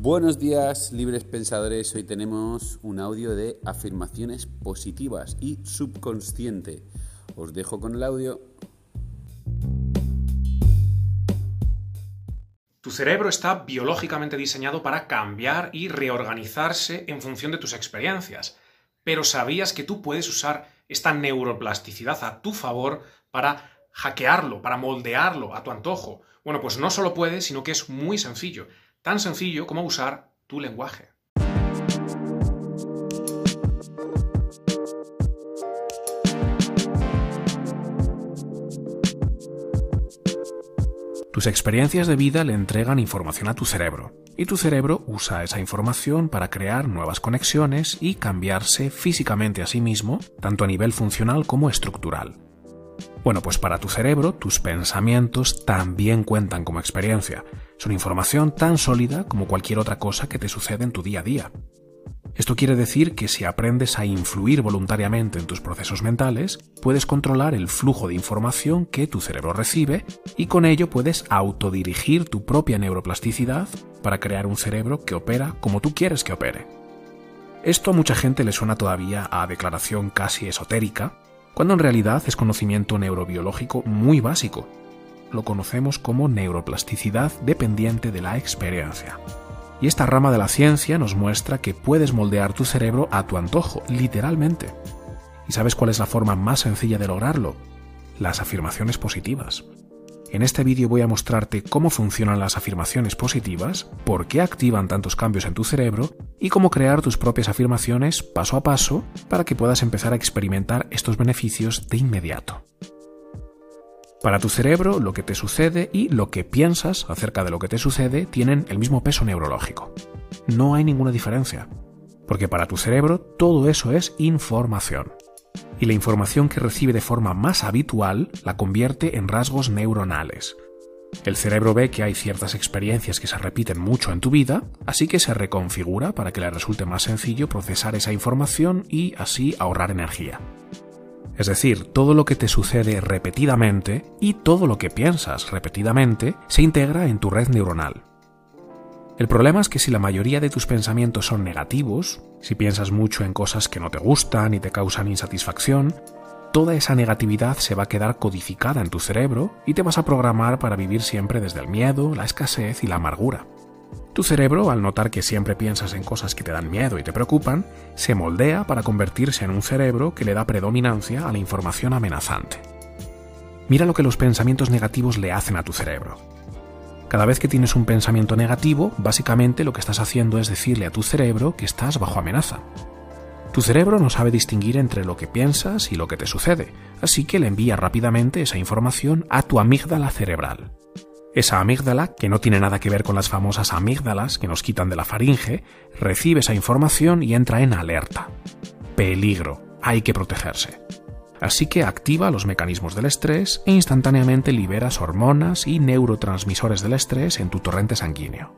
Buenos días, libres pensadores. Hoy tenemos un audio de afirmaciones positivas y subconsciente. Os dejo con el audio. Tu cerebro está biológicamente diseñado para cambiar y reorganizarse en función de tus experiencias. Pero ¿sabías que tú puedes usar esta neuroplasticidad a tu favor para hackearlo, para moldearlo a tu antojo? Bueno, pues no solo puedes, sino que es muy sencillo tan sencillo como usar tu lenguaje. Tus experiencias de vida le entregan información a tu cerebro, y tu cerebro usa esa información para crear nuevas conexiones y cambiarse físicamente a sí mismo, tanto a nivel funcional como estructural. Bueno, pues para tu cerebro, tus pensamientos también cuentan como experiencia. Son información tan sólida como cualquier otra cosa que te sucede en tu día a día. Esto quiere decir que si aprendes a influir voluntariamente en tus procesos mentales, puedes controlar el flujo de información que tu cerebro recibe y con ello puedes autodirigir tu propia neuroplasticidad para crear un cerebro que opera como tú quieres que opere. Esto a mucha gente le suena todavía a declaración casi esotérica, cuando en realidad es conocimiento neurobiológico muy básico. Lo conocemos como neuroplasticidad dependiente de la experiencia. Y esta rama de la ciencia nos muestra que puedes moldear tu cerebro a tu antojo, literalmente. ¿Y sabes cuál es la forma más sencilla de lograrlo? Las afirmaciones positivas. En este vídeo voy a mostrarte cómo funcionan las afirmaciones positivas, por qué activan tantos cambios en tu cerebro y cómo crear tus propias afirmaciones paso a paso para que puedas empezar a experimentar estos beneficios de inmediato. Para tu cerebro, lo que te sucede y lo que piensas acerca de lo que te sucede tienen el mismo peso neurológico. No hay ninguna diferencia, porque para tu cerebro todo eso es información y la información que recibe de forma más habitual la convierte en rasgos neuronales. El cerebro ve que hay ciertas experiencias que se repiten mucho en tu vida, así que se reconfigura para que le resulte más sencillo procesar esa información y así ahorrar energía. Es decir, todo lo que te sucede repetidamente y todo lo que piensas repetidamente se integra en tu red neuronal. El problema es que si la mayoría de tus pensamientos son negativos, si piensas mucho en cosas que no te gustan y te causan insatisfacción, toda esa negatividad se va a quedar codificada en tu cerebro y te vas a programar para vivir siempre desde el miedo, la escasez y la amargura. Tu cerebro, al notar que siempre piensas en cosas que te dan miedo y te preocupan, se moldea para convertirse en un cerebro que le da predominancia a la información amenazante. Mira lo que los pensamientos negativos le hacen a tu cerebro. Cada vez que tienes un pensamiento negativo, básicamente lo que estás haciendo es decirle a tu cerebro que estás bajo amenaza. Tu cerebro no sabe distinguir entre lo que piensas y lo que te sucede, así que le envía rápidamente esa información a tu amígdala cerebral. Esa amígdala, que no tiene nada que ver con las famosas amígdalas que nos quitan de la faringe, recibe esa información y entra en alerta. Peligro, hay que protegerse. Así que activa los mecanismos del estrés e instantáneamente liberas hormonas y neurotransmisores del estrés en tu torrente sanguíneo.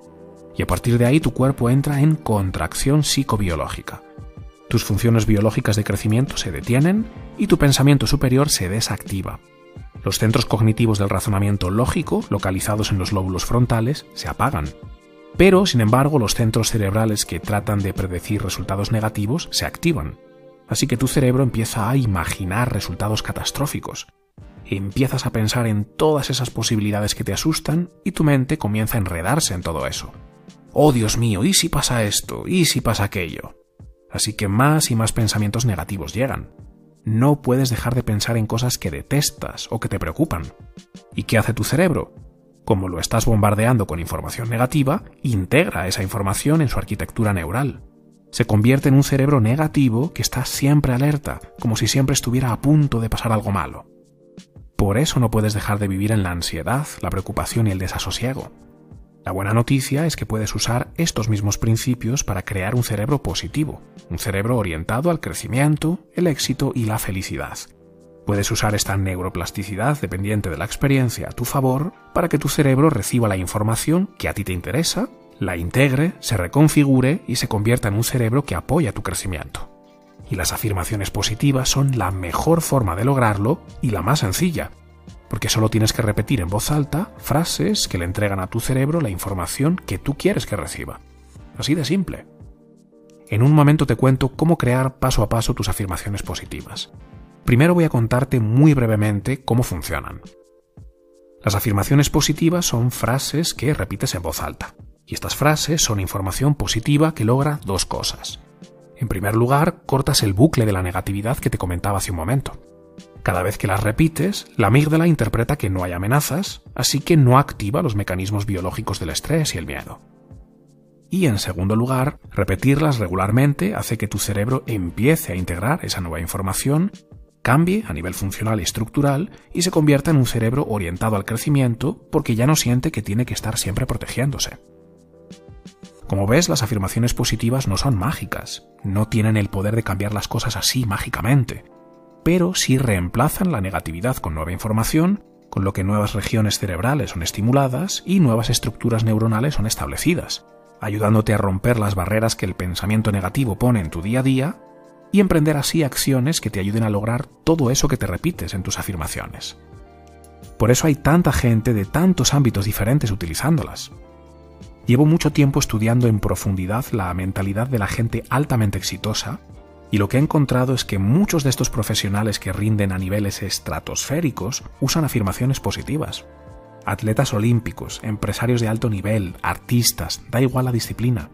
Y a partir de ahí tu cuerpo entra en contracción psicobiológica. Tus funciones biológicas de crecimiento se detienen y tu pensamiento superior se desactiva. Los centros cognitivos del razonamiento lógico, localizados en los lóbulos frontales, se apagan. Pero, sin embargo, los centros cerebrales que tratan de predecir resultados negativos se activan Así que tu cerebro empieza a imaginar resultados catastróficos. Empiezas a pensar en todas esas posibilidades que te asustan y tu mente comienza a enredarse en todo eso. Oh Dios mío, ¿y si pasa esto? ¿Y si pasa aquello? Así que más y más pensamientos negativos llegan. No puedes dejar de pensar en cosas que detestas o que te preocupan. ¿Y qué hace tu cerebro? Como lo estás bombardeando con información negativa, integra esa información en su arquitectura neural se convierte en un cerebro negativo que está siempre alerta, como si siempre estuviera a punto de pasar algo malo. Por eso no puedes dejar de vivir en la ansiedad, la preocupación y el desasosiego. La buena noticia es que puedes usar estos mismos principios para crear un cerebro positivo, un cerebro orientado al crecimiento, el éxito y la felicidad. Puedes usar esta neuroplasticidad dependiente de la experiencia a tu favor para que tu cerebro reciba la información que a ti te interesa la integre, se reconfigure y se convierta en un cerebro que apoya tu crecimiento. Y las afirmaciones positivas son la mejor forma de lograrlo y la más sencilla, porque solo tienes que repetir en voz alta frases que le entregan a tu cerebro la información que tú quieres que reciba. así de simple. En un momento te cuento cómo crear paso a paso tus afirmaciones positivas. Primero voy a contarte muy brevemente cómo funcionan. Las afirmaciones positivas son frases que repites en voz alta, y estas frases son información positiva que logra dos cosas. En primer lugar, cortas el bucle de la negatividad que te comentaba hace un momento. Cada vez que las repites, la amígdala interpreta que no hay amenazas, así que no activa los mecanismos biológicos del estrés y el miedo. Y en segundo lugar, repetirlas regularmente hace que tu cerebro empiece a integrar esa nueva información, cambie a nivel funcional y estructural y se convierta en un cerebro orientado al crecimiento porque ya no siente que tiene que estar siempre protegiéndose. Como ves, las afirmaciones positivas no son mágicas, no tienen el poder de cambiar las cosas así mágicamente, pero sí reemplazan la negatividad con nueva información, con lo que nuevas regiones cerebrales son estimuladas y nuevas estructuras neuronales son establecidas, ayudándote a romper las barreras que el pensamiento negativo pone en tu día a día y emprender así acciones que te ayuden a lograr todo eso que te repites en tus afirmaciones. Por eso hay tanta gente de tantos ámbitos diferentes utilizándolas. Llevo mucho tiempo estudiando en profundidad la mentalidad de la gente altamente exitosa y lo que he encontrado es que muchos de estos profesionales que rinden a niveles estratosféricos usan afirmaciones positivas. Atletas olímpicos, empresarios de alto nivel, artistas, da igual la disciplina.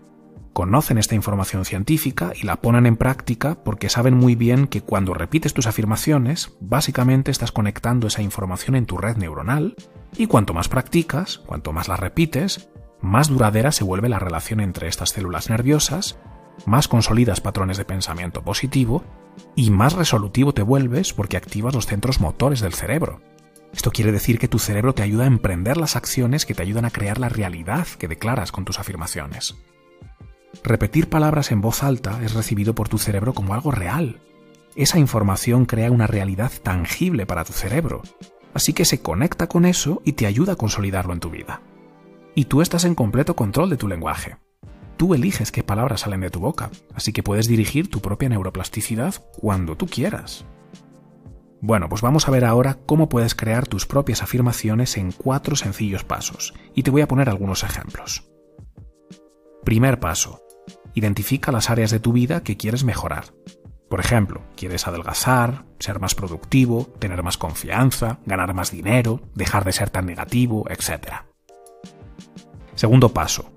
Conocen esta información científica y la ponen en práctica porque saben muy bien que cuando repites tus afirmaciones, básicamente estás conectando esa información en tu red neuronal y cuanto más practicas, cuanto más la repites, más duradera se vuelve la relación entre estas células nerviosas, más consolidas patrones de pensamiento positivo y más resolutivo te vuelves porque activas los centros motores del cerebro. Esto quiere decir que tu cerebro te ayuda a emprender las acciones que te ayudan a crear la realidad que declaras con tus afirmaciones. Repetir palabras en voz alta es recibido por tu cerebro como algo real. Esa información crea una realidad tangible para tu cerebro, así que se conecta con eso y te ayuda a consolidarlo en tu vida y tú estás en completo control de tu lenguaje. Tú eliges qué palabras salen de tu boca, así que puedes dirigir tu propia neuroplasticidad cuando tú quieras. Bueno, pues vamos a ver ahora cómo puedes crear tus propias afirmaciones en cuatro sencillos pasos, y te voy a poner algunos ejemplos. Primer paso. Identifica las áreas de tu vida que quieres mejorar. Por ejemplo, quieres adelgazar, ser más productivo, tener más confianza, ganar más dinero, dejar de ser tan negativo, etc. Segundo paso.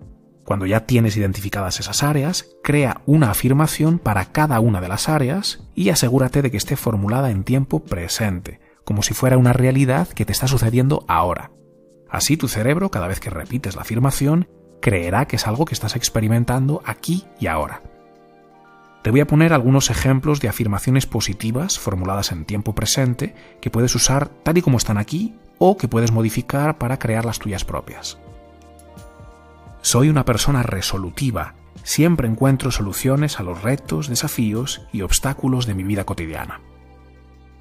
Cuando ya tienes identificadas esas áreas, crea una afirmación para cada una de las áreas y asegúrate de que esté formulada en tiempo presente, como si fuera una realidad que te está sucediendo ahora. Así tu cerebro, cada vez que repites la afirmación, creerá que es algo que estás experimentando aquí y ahora. Te voy a poner algunos ejemplos de afirmaciones positivas formuladas en tiempo presente que puedes usar tal y como están aquí o que puedes modificar para crear las tuyas propias. Soy una persona resolutiva. Siempre encuentro soluciones a los retos, desafíos y obstáculos de mi vida cotidiana.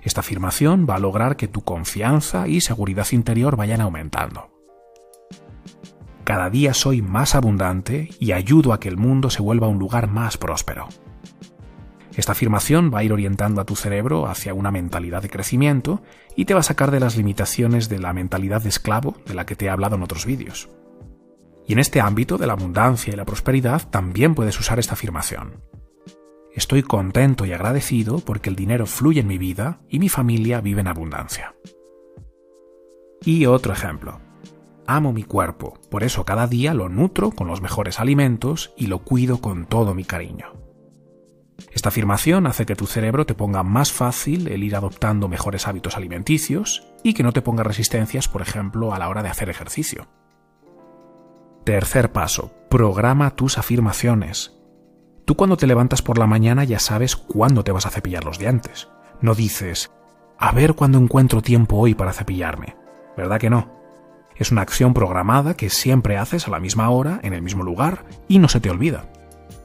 Esta afirmación va a lograr que tu confianza y seguridad interior vayan aumentando. Cada día soy más abundante y ayudo a que el mundo se vuelva un lugar más próspero. Esta afirmación va a ir orientando a tu cerebro hacia una mentalidad de crecimiento y te va a sacar de las limitaciones de la mentalidad de esclavo de la que te he hablado en otros vídeos. Y en este ámbito de la abundancia y la prosperidad también puedes usar esta afirmación. Estoy contento y agradecido porque el dinero fluye en mi vida y mi familia vive en abundancia. Y otro ejemplo. Amo mi cuerpo, por eso cada día lo nutro con los mejores alimentos y lo cuido con todo mi cariño. Esta afirmación hace que tu cerebro te ponga más fácil el ir adoptando mejores hábitos alimenticios y que no te ponga resistencias, por ejemplo, a la hora de hacer ejercicio. Tercer paso, programa tus afirmaciones. Tú cuando te levantas por la mañana ya sabes cuándo te vas a cepillar los dientes. No dices, a ver cuándo encuentro tiempo hoy para cepillarme. ¿Verdad que no? Es una acción programada que siempre haces a la misma hora, en el mismo lugar, y no se te olvida.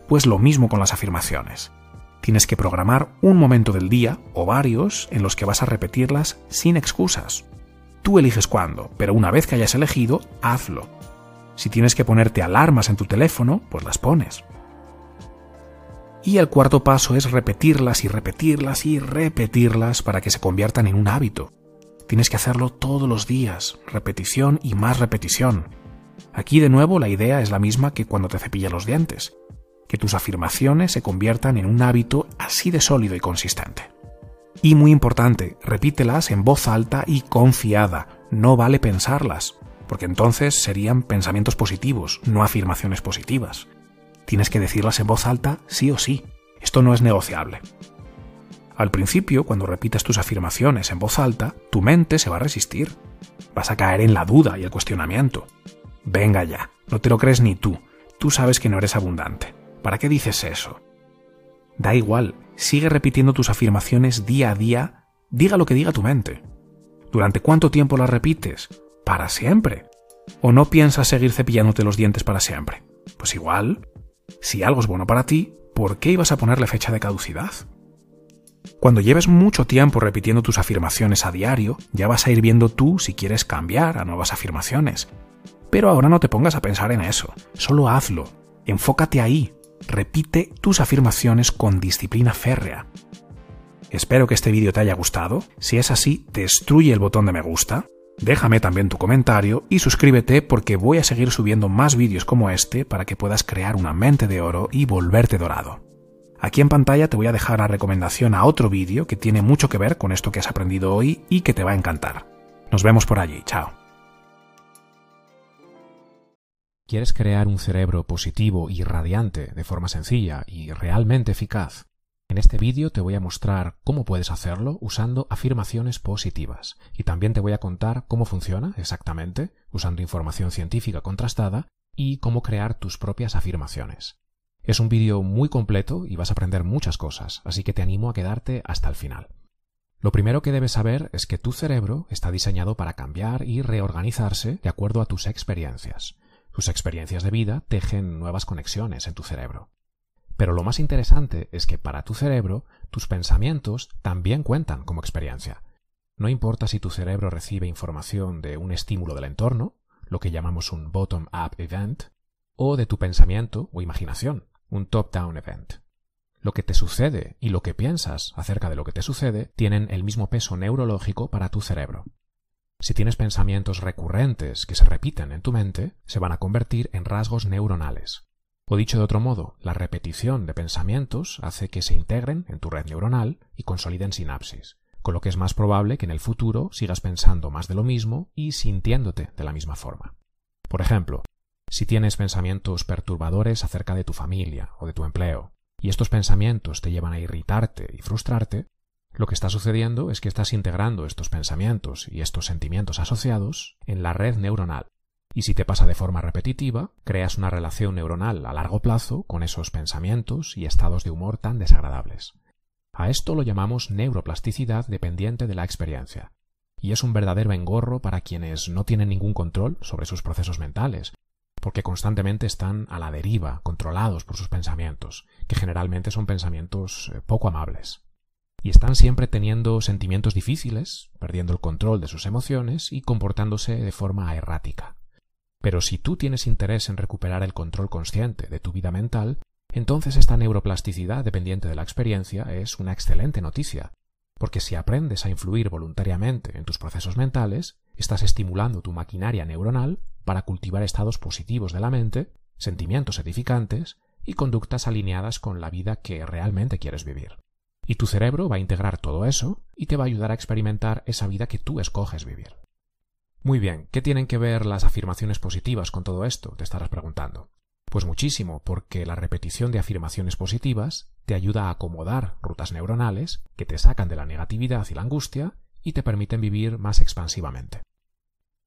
Pues lo mismo con las afirmaciones. Tienes que programar un momento del día, o varios, en los que vas a repetirlas sin excusas. Tú eliges cuándo, pero una vez que hayas elegido, hazlo si tienes que ponerte alarmas en tu teléfono, pues las pones. Y el cuarto paso es repetirlas y repetirlas y repetirlas para que se conviertan en un hábito. Tienes que hacerlo todos los días, repetición y más repetición. Aquí de nuevo la idea es la misma que cuando te cepillas los dientes, que tus afirmaciones se conviertan en un hábito así de sólido y consistente. Y muy importante, repítelas en voz alta y confiada, no vale pensarlas, porque entonces serían pensamientos positivos, no afirmaciones positivas. Tienes que decirlas en voz alta sí o sí, esto no es negociable. Al principio, cuando repites tus afirmaciones en voz alta, tu mente se va a resistir. Vas a caer en la duda y el cuestionamiento. Venga ya, no te lo crees ni tú. Tú sabes que no eres abundante. ¿Para qué dices eso? Da igual, sigue repitiendo tus afirmaciones día a día, diga lo que diga tu mente. ¿Durante cuánto tiempo las repites? ¿Para siempre? ¿O no piensas seguir cepillándote los dientes para siempre? Pues igual, si algo es bueno para ti, ¿por qué ibas a ponerle fecha de caducidad? Cuando lleves mucho tiempo repitiendo tus afirmaciones a diario, ya vas a ir viendo tú si quieres cambiar a nuevas afirmaciones. Pero ahora no te pongas a pensar en eso, solo hazlo, enfócate ahí, repite tus afirmaciones con disciplina férrea. Espero que este vídeo te haya gustado, si es así, destruye el botón de me gusta, déjame también tu comentario y suscríbete porque voy a seguir subiendo más vídeos como este para que puedas crear una mente de oro y volverte dorado. Aquí en pantalla te voy a dejar la recomendación a otro vídeo que tiene mucho que ver con esto que has aprendido hoy y que te va a encantar. Nos vemos por allí, chao. ¿Quieres crear un cerebro positivo y radiante de forma sencilla y realmente eficaz? En este vídeo te voy a mostrar cómo puedes hacerlo usando afirmaciones positivas y también te voy a contar cómo funciona exactamente usando información científica contrastada y cómo crear tus propias afirmaciones. Es un vídeo muy completo y vas a aprender muchas cosas, así que te animo a quedarte hasta el final. Lo primero que debes saber es que tu cerebro está diseñado para cambiar y reorganizarse de acuerdo a tus experiencias. Tus experiencias de vida tejen nuevas conexiones en tu cerebro. Pero lo más interesante es que para tu cerebro, tus pensamientos también cuentan como experiencia. No importa si tu cerebro recibe información de un estímulo del entorno, lo que llamamos un bottom-up event, o de tu pensamiento o imaginación, un top-down event. Lo que te sucede y lo que piensas acerca de lo que te sucede tienen el mismo peso neurológico para tu cerebro. Si tienes pensamientos recurrentes que se repiten en tu mente, se van a convertir en rasgos neuronales. O dicho de otro modo, la repetición de pensamientos hace que se integren en tu red neuronal y consoliden sinapsis, con lo que es más probable que en el futuro sigas pensando más de lo mismo y sintiéndote de la misma forma. Por ejemplo, si tienes pensamientos perturbadores acerca de tu familia o de tu empleo, y estos pensamientos te llevan a irritarte y frustrarte, lo que está sucediendo es que estás integrando estos pensamientos y estos sentimientos asociados en la red neuronal. Y si te pasa de forma repetitiva, creas una relación neuronal a largo plazo con esos pensamientos y estados de humor tan desagradables. A esto lo llamamos neuroplasticidad dependiente de la experiencia. Y es un verdadero engorro para quienes no tienen ningún control sobre sus procesos mentales porque constantemente están a la deriva, controlados por sus pensamientos, que generalmente son pensamientos eh, poco amables. Y están siempre teniendo sentimientos difíciles, perdiendo el control de sus emociones y comportándose de forma errática. Pero si tú tienes interés en recuperar el control consciente de tu vida mental, entonces esta neuroplasticidad dependiente de la experiencia es una excelente noticia, porque si aprendes a influir voluntariamente en tus procesos mentales, estás estimulando tu maquinaria neuronal para cultivar estados positivos de la mente, sentimientos edificantes y conductas alineadas con la vida que realmente quieres vivir. Y tu cerebro va a integrar todo eso y te va a ayudar a experimentar esa vida que tú escoges vivir. Muy bien, ¿qué tienen que ver las afirmaciones positivas con todo esto? Te estarás preguntando. Pues muchísimo, porque la repetición de afirmaciones positivas te ayuda a acomodar rutas neuronales que te sacan de la negatividad y la angustia y te permiten vivir más expansivamente.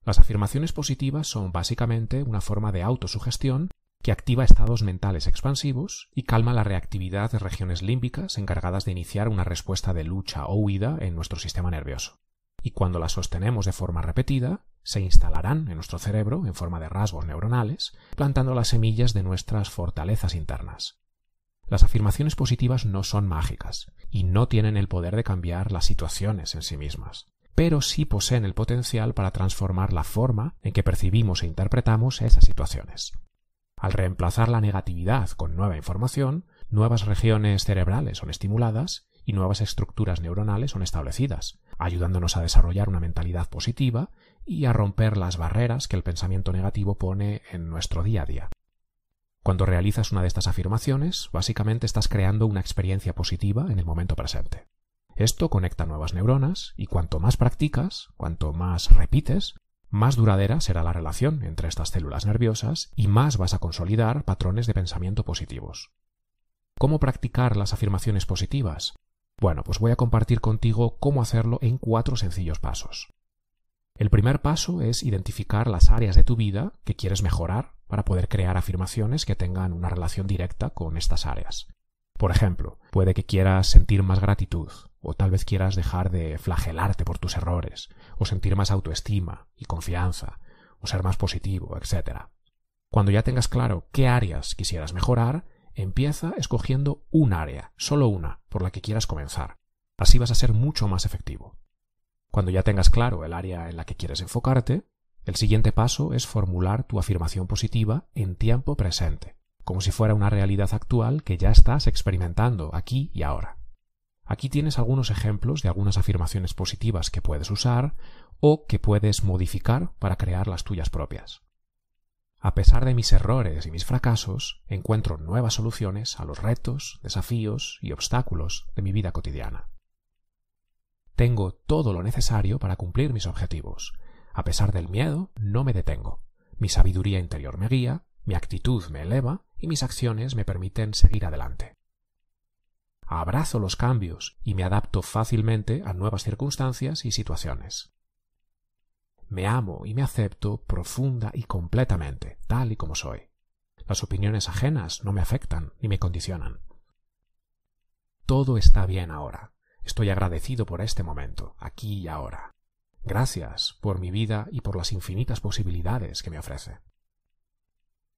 Las afirmaciones positivas son básicamente una forma de autosugestión que activa estados mentales expansivos y calma la reactividad de regiones límbicas encargadas de iniciar una respuesta de lucha o huida en nuestro sistema nervioso. Y cuando las sostenemos de forma repetida, se instalarán en nuestro cerebro en forma de rasgos neuronales, plantando las semillas de nuestras fortalezas internas. Las afirmaciones positivas no son mágicas y no tienen el poder de cambiar las situaciones en sí mismas pero sí poseen el potencial para transformar la forma en que percibimos e interpretamos esas situaciones. Al reemplazar la negatividad con nueva información, nuevas regiones cerebrales son estimuladas y nuevas estructuras neuronales son establecidas, ayudándonos a desarrollar una mentalidad positiva y a romper las barreras que el pensamiento negativo pone en nuestro día a día. Cuando realizas una de estas afirmaciones, básicamente estás creando una experiencia positiva en el momento presente. Esto conecta nuevas neuronas y cuanto más practicas, cuanto más repites, más duradera será la relación entre estas células nerviosas y más vas a consolidar patrones de pensamiento positivos. ¿Cómo practicar las afirmaciones positivas? Bueno, pues voy a compartir contigo cómo hacerlo en cuatro sencillos pasos. El primer paso es identificar las áreas de tu vida que quieres mejorar para poder crear afirmaciones que tengan una relación directa con estas áreas. Por ejemplo, puede que quieras sentir más gratitud, o tal vez quieras dejar de flagelarte por tus errores, o sentir más autoestima y confianza, o ser más positivo, etc. Cuando ya tengas claro qué áreas quisieras mejorar, empieza escogiendo un área, solo una, por la que quieras comenzar. Así vas a ser mucho más efectivo. Cuando ya tengas claro el área en la que quieres enfocarte, el siguiente paso es formular tu afirmación positiva en tiempo presente, como si fuera una realidad actual que ya estás experimentando aquí y ahora. Aquí tienes algunos ejemplos de algunas afirmaciones positivas que puedes usar o que puedes modificar para crear las tuyas propias. A pesar de mis errores y mis fracasos, encuentro nuevas soluciones a los retos, desafíos y obstáculos de mi vida cotidiana. Tengo todo lo necesario para cumplir mis objetivos. A pesar del miedo, no me detengo. Mi sabiduría interior me guía, mi actitud me eleva y mis acciones me permiten seguir adelante. Abrazo los cambios y me adapto fácilmente a nuevas circunstancias y situaciones. Me amo y me acepto profunda y completamente, tal y como soy. Las opiniones ajenas no me afectan ni me condicionan. Todo está bien ahora. Estoy agradecido por este momento, aquí y ahora. Gracias por mi vida y por las infinitas posibilidades que me ofrece.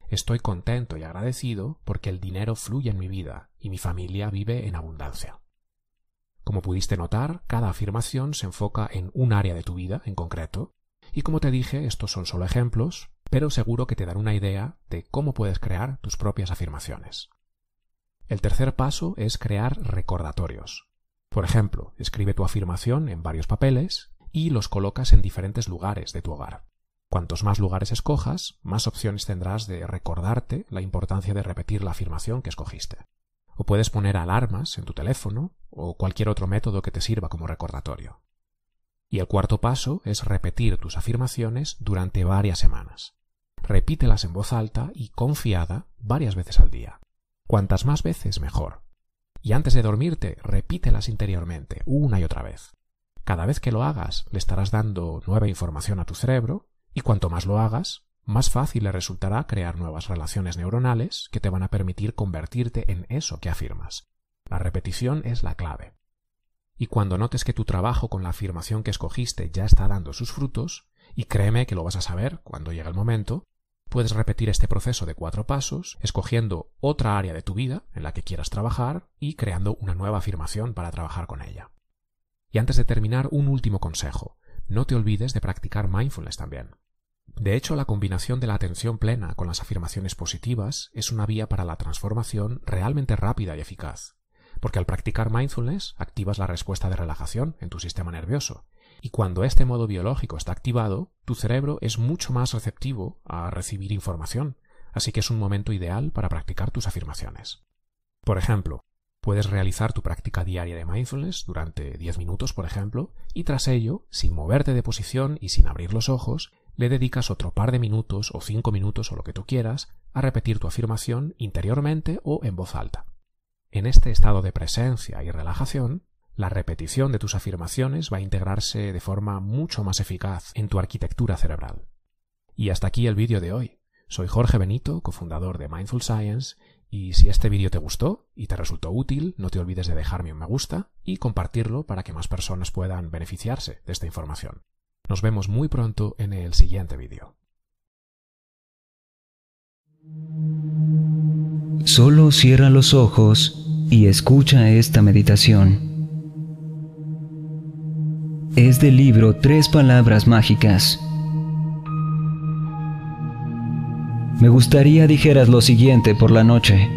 Estoy contento y agradecido porque el dinero fluye en mi vida y mi familia vive en abundancia. Como pudiste notar, cada afirmación se enfoca en un área de tu vida en concreto, y como te dije, estos son solo ejemplos, pero seguro que te dan una idea de cómo puedes crear tus propias afirmaciones. El tercer paso es crear recordatorios. Por ejemplo, escribe tu afirmación en varios papeles y los colocas en diferentes lugares de tu hogar. Cuantos más lugares escojas, más opciones tendrás de recordarte la importancia de repetir la afirmación que escogiste. O puedes poner alarmas en tu teléfono o cualquier otro método que te sirva como recordatorio. Y el cuarto paso es repetir tus afirmaciones durante varias semanas. Repítelas en voz alta y confiada varias veces al día. Cuantas más veces, mejor. Y antes de dormirte, repítelas interiormente, una y otra vez. Cada vez que lo hagas, le estarás dando nueva información a tu cerebro y cuanto más lo hagas, más fácil le resultará crear nuevas relaciones neuronales que te van a permitir convertirte en eso que afirmas. La repetición es la clave. Y cuando notes que tu trabajo con la afirmación que escogiste ya está dando sus frutos, y créeme que lo vas a saber cuando llegue el momento, puedes repetir este proceso de cuatro pasos, escogiendo otra área de tu vida en la que quieras trabajar y creando una nueva afirmación para trabajar con ella. Y antes de terminar, un último consejo no te olvides de practicar mindfulness también. De hecho, la combinación de la atención plena con las afirmaciones positivas es una vía para la transformación realmente rápida y eficaz, porque al practicar mindfulness activas la respuesta de relajación en tu sistema nervioso, y cuando este modo biológico está activado, tu cerebro es mucho más receptivo a recibir información, así que es un momento ideal para practicar tus afirmaciones. Por ejemplo, Puedes realizar tu práctica diaria de mindfulness durante 10 minutos, por ejemplo, y tras ello, sin moverte de posición y sin abrir los ojos, le dedicas otro par de minutos o 5 minutos o lo que tú quieras a repetir tu afirmación interiormente o en voz alta. En este estado de presencia y relajación, la repetición de tus afirmaciones va a integrarse de forma mucho más eficaz en tu arquitectura cerebral. Y hasta aquí el vídeo de hoy. Soy Jorge Benito, cofundador de Mindful Science, y si este vídeo te gustó y te resultó útil, no te olvides de dejarme un me gusta y compartirlo para que más personas puedan beneficiarse de esta información. Nos vemos muy pronto en el siguiente vídeo. Solo cierra los ojos y escucha esta meditación. Es del libro Tres Palabras Mágicas Me gustaría dijeras lo siguiente por la noche.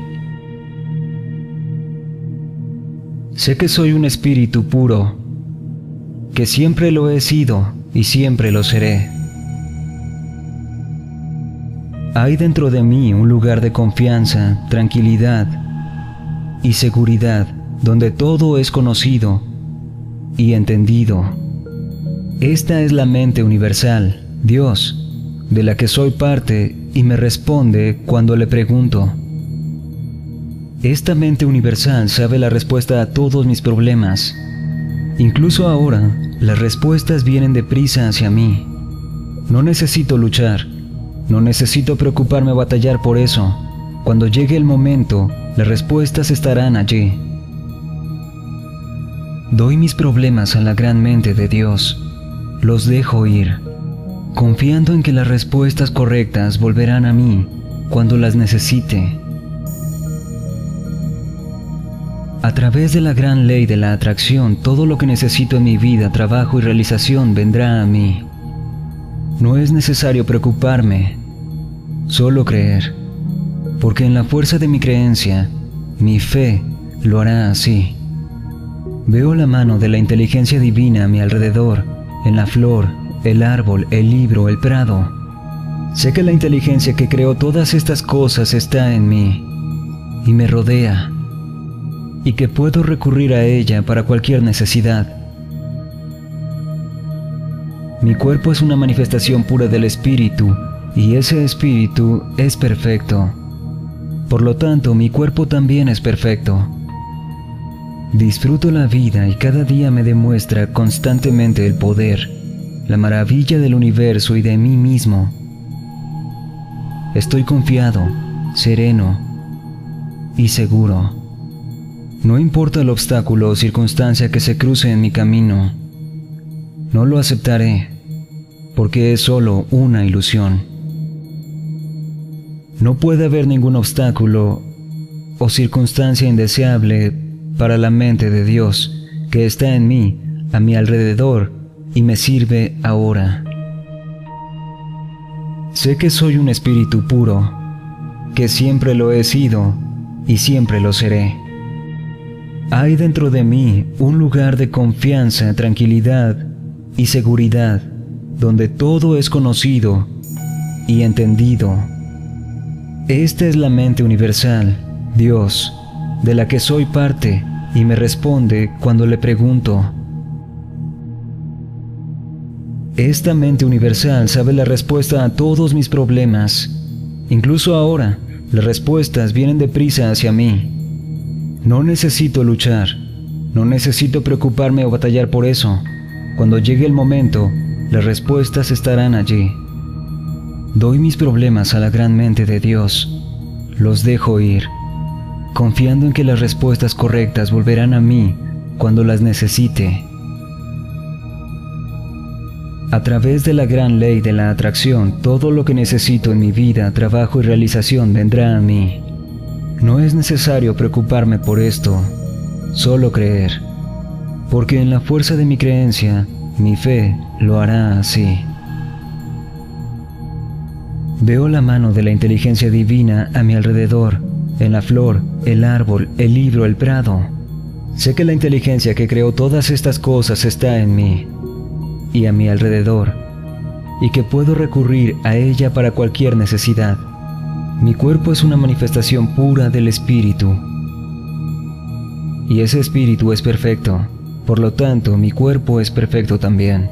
Sé que soy un espíritu puro, que siempre lo he sido y siempre lo seré. Hay dentro de mí un lugar de confianza, tranquilidad y seguridad donde todo es conocido y entendido. Esta es la mente universal, Dios, de la que soy parte y me responde cuando le pregunto. Esta mente universal sabe la respuesta a todos mis problemas. Incluso ahora, las respuestas vienen deprisa hacia mí. No necesito luchar, no necesito preocuparme o batallar por eso. Cuando llegue el momento, las respuestas estarán allí. Doy mis problemas a la gran mente de Dios. Los dejo ir, confiando en que las respuestas correctas volverán a mí cuando las necesite. A través de la gran ley de la atracción, todo lo que necesito en mi vida, trabajo y realización vendrá a mí. No es necesario preocuparme, solo creer, porque en la fuerza de mi creencia, mi fe lo hará así. Veo la mano de la inteligencia divina a mi alrededor, en la flor, el árbol, el libro, el prado. Sé que la inteligencia que creó todas estas cosas está en mí y me rodea y que puedo recurrir a ella para cualquier necesidad. Mi cuerpo es una manifestación pura del espíritu y ese espíritu es perfecto. Por lo tanto, mi cuerpo también es perfecto. Disfruto la vida y cada día me demuestra constantemente el poder, la maravilla del universo y de mí mismo. Estoy confiado, sereno y seguro. No importa el obstáculo o circunstancia que se cruce en mi camino, no lo aceptaré, porque es solo una ilusión. No puede haber ningún obstáculo o circunstancia indeseable para la mente de Dios que está en mí, a mi alrededor y me sirve ahora. Sé que soy un espíritu puro, que siempre lo he sido y siempre lo seré. Hay dentro de mí un lugar de confianza, tranquilidad y seguridad, donde todo es conocido y entendido. Esta es la mente universal, Dios, de la que soy parte y me responde cuando le pregunto. Esta mente universal sabe la respuesta a todos mis problemas. Incluso ahora, las respuestas vienen deprisa hacia mí. No necesito luchar, no necesito preocuparme o batallar por eso. Cuando llegue el momento, las respuestas estarán allí. Doy mis problemas a la gran mente de Dios, los dejo ir, confiando en que las respuestas correctas volverán a mí cuando las necesite. A través de la gran ley de la atracción, todo lo que necesito en mi vida, trabajo y realización vendrá a mí. No es necesario preocuparme por esto, solo creer, porque en la fuerza de mi creencia, mi fe lo hará así. Veo la mano de la inteligencia divina a mi alrededor, en la flor, el árbol, el libro, el prado. Sé que la inteligencia que creó todas estas cosas está en mí y a mi alrededor, y que puedo recurrir a ella para cualquier necesidad. Mi cuerpo es una manifestación pura del espíritu. Y ese espíritu es perfecto, por lo tanto mi cuerpo es perfecto también.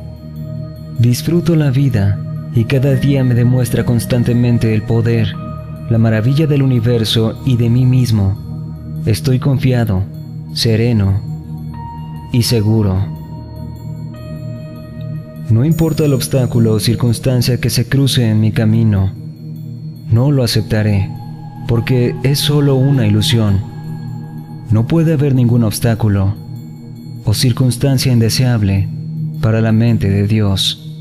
Disfruto la vida y cada día me demuestra constantemente el poder, la maravilla del universo y de mí mismo. Estoy confiado, sereno y seguro. No importa el obstáculo o circunstancia que se cruce en mi camino, no lo aceptaré, porque es solo una ilusión. No puede haber ningún obstáculo o circunstancia indeseable para la mente de Dios,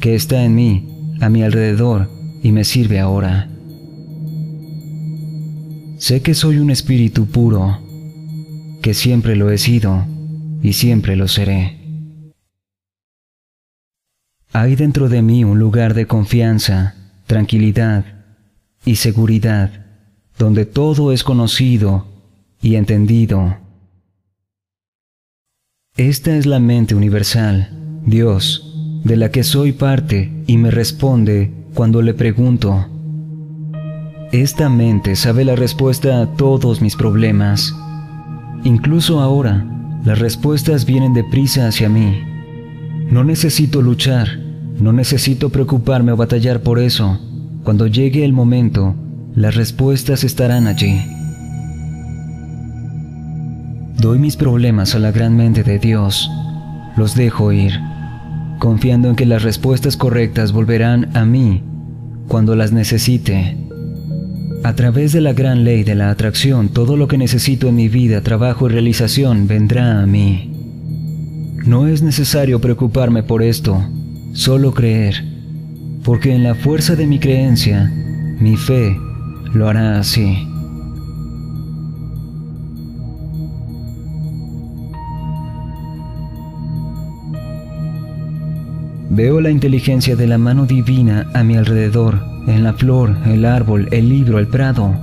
que está en mí, a mi alrededor y me sirve ahora. Sé que soy un espíritu puro, que siempre lo he sido y siempre lo seré. Hay dentro de mí un lugar de confianza, tranquilidad y seguridad, donde todo es conocido y entendido Esta es la mente universal, Dios, de la que soy parte y me responde cuando le pregunto. Esta mente sabe la respuesta a todos mis problemas. Incluso ahora, las respuestas vienen deprisa hacia mí. No necesito luchar, no necesito preocuparme o batallar por eso. Cuando llegue el momento, las respuestas estarán allí. Doy mis problemas a la gran mente de Dios. Los dejo ir, confiando en que las respuestas correctas volverán a mí cuando las necesite. A través de la gran ley de la atracción, todo lo que necesito en mi vida, trabajo y realización vendrá a mí. No es necesario preocuparme por esto, solo creer, porque en la fuerza de mi creencia, mi fe lo hará así. Veo la inteligencia de la mano divina a mi alrededor, en la flor, el árbol, el libro, el prado.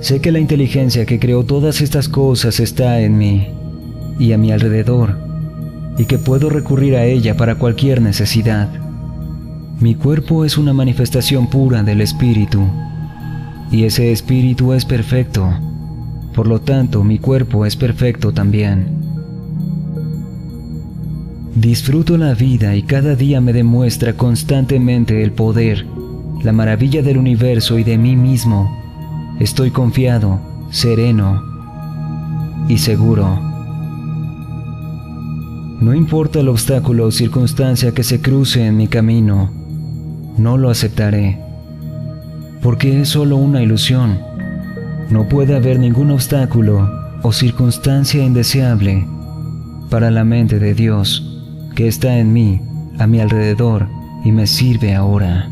Sé que la inteligencia que creó todas estas cosas está en mí y a mi alrededor, y que puedo recurrir a ella para cualquier necesidad. Mi cuerpo es una manifestación pura del Espíritu, y ese Espíritu es perfecto. Por lo tanto, mi cuerpo es perfecto también. Disfruto la vida y cada día me demuestra constantemente el poder, la maravilla del universo y de mí mismo. Estoy confiado, sereno y seguro. No importa el obstáculo o circunstancia que se cruce en mi camino, no lo aceptaré, porque es solo una ilusión. No puede haber ningún obstáculo o circunstancia indeseable para la mente de Dios que está en mí, a mi alrededor, y me sirve ahora.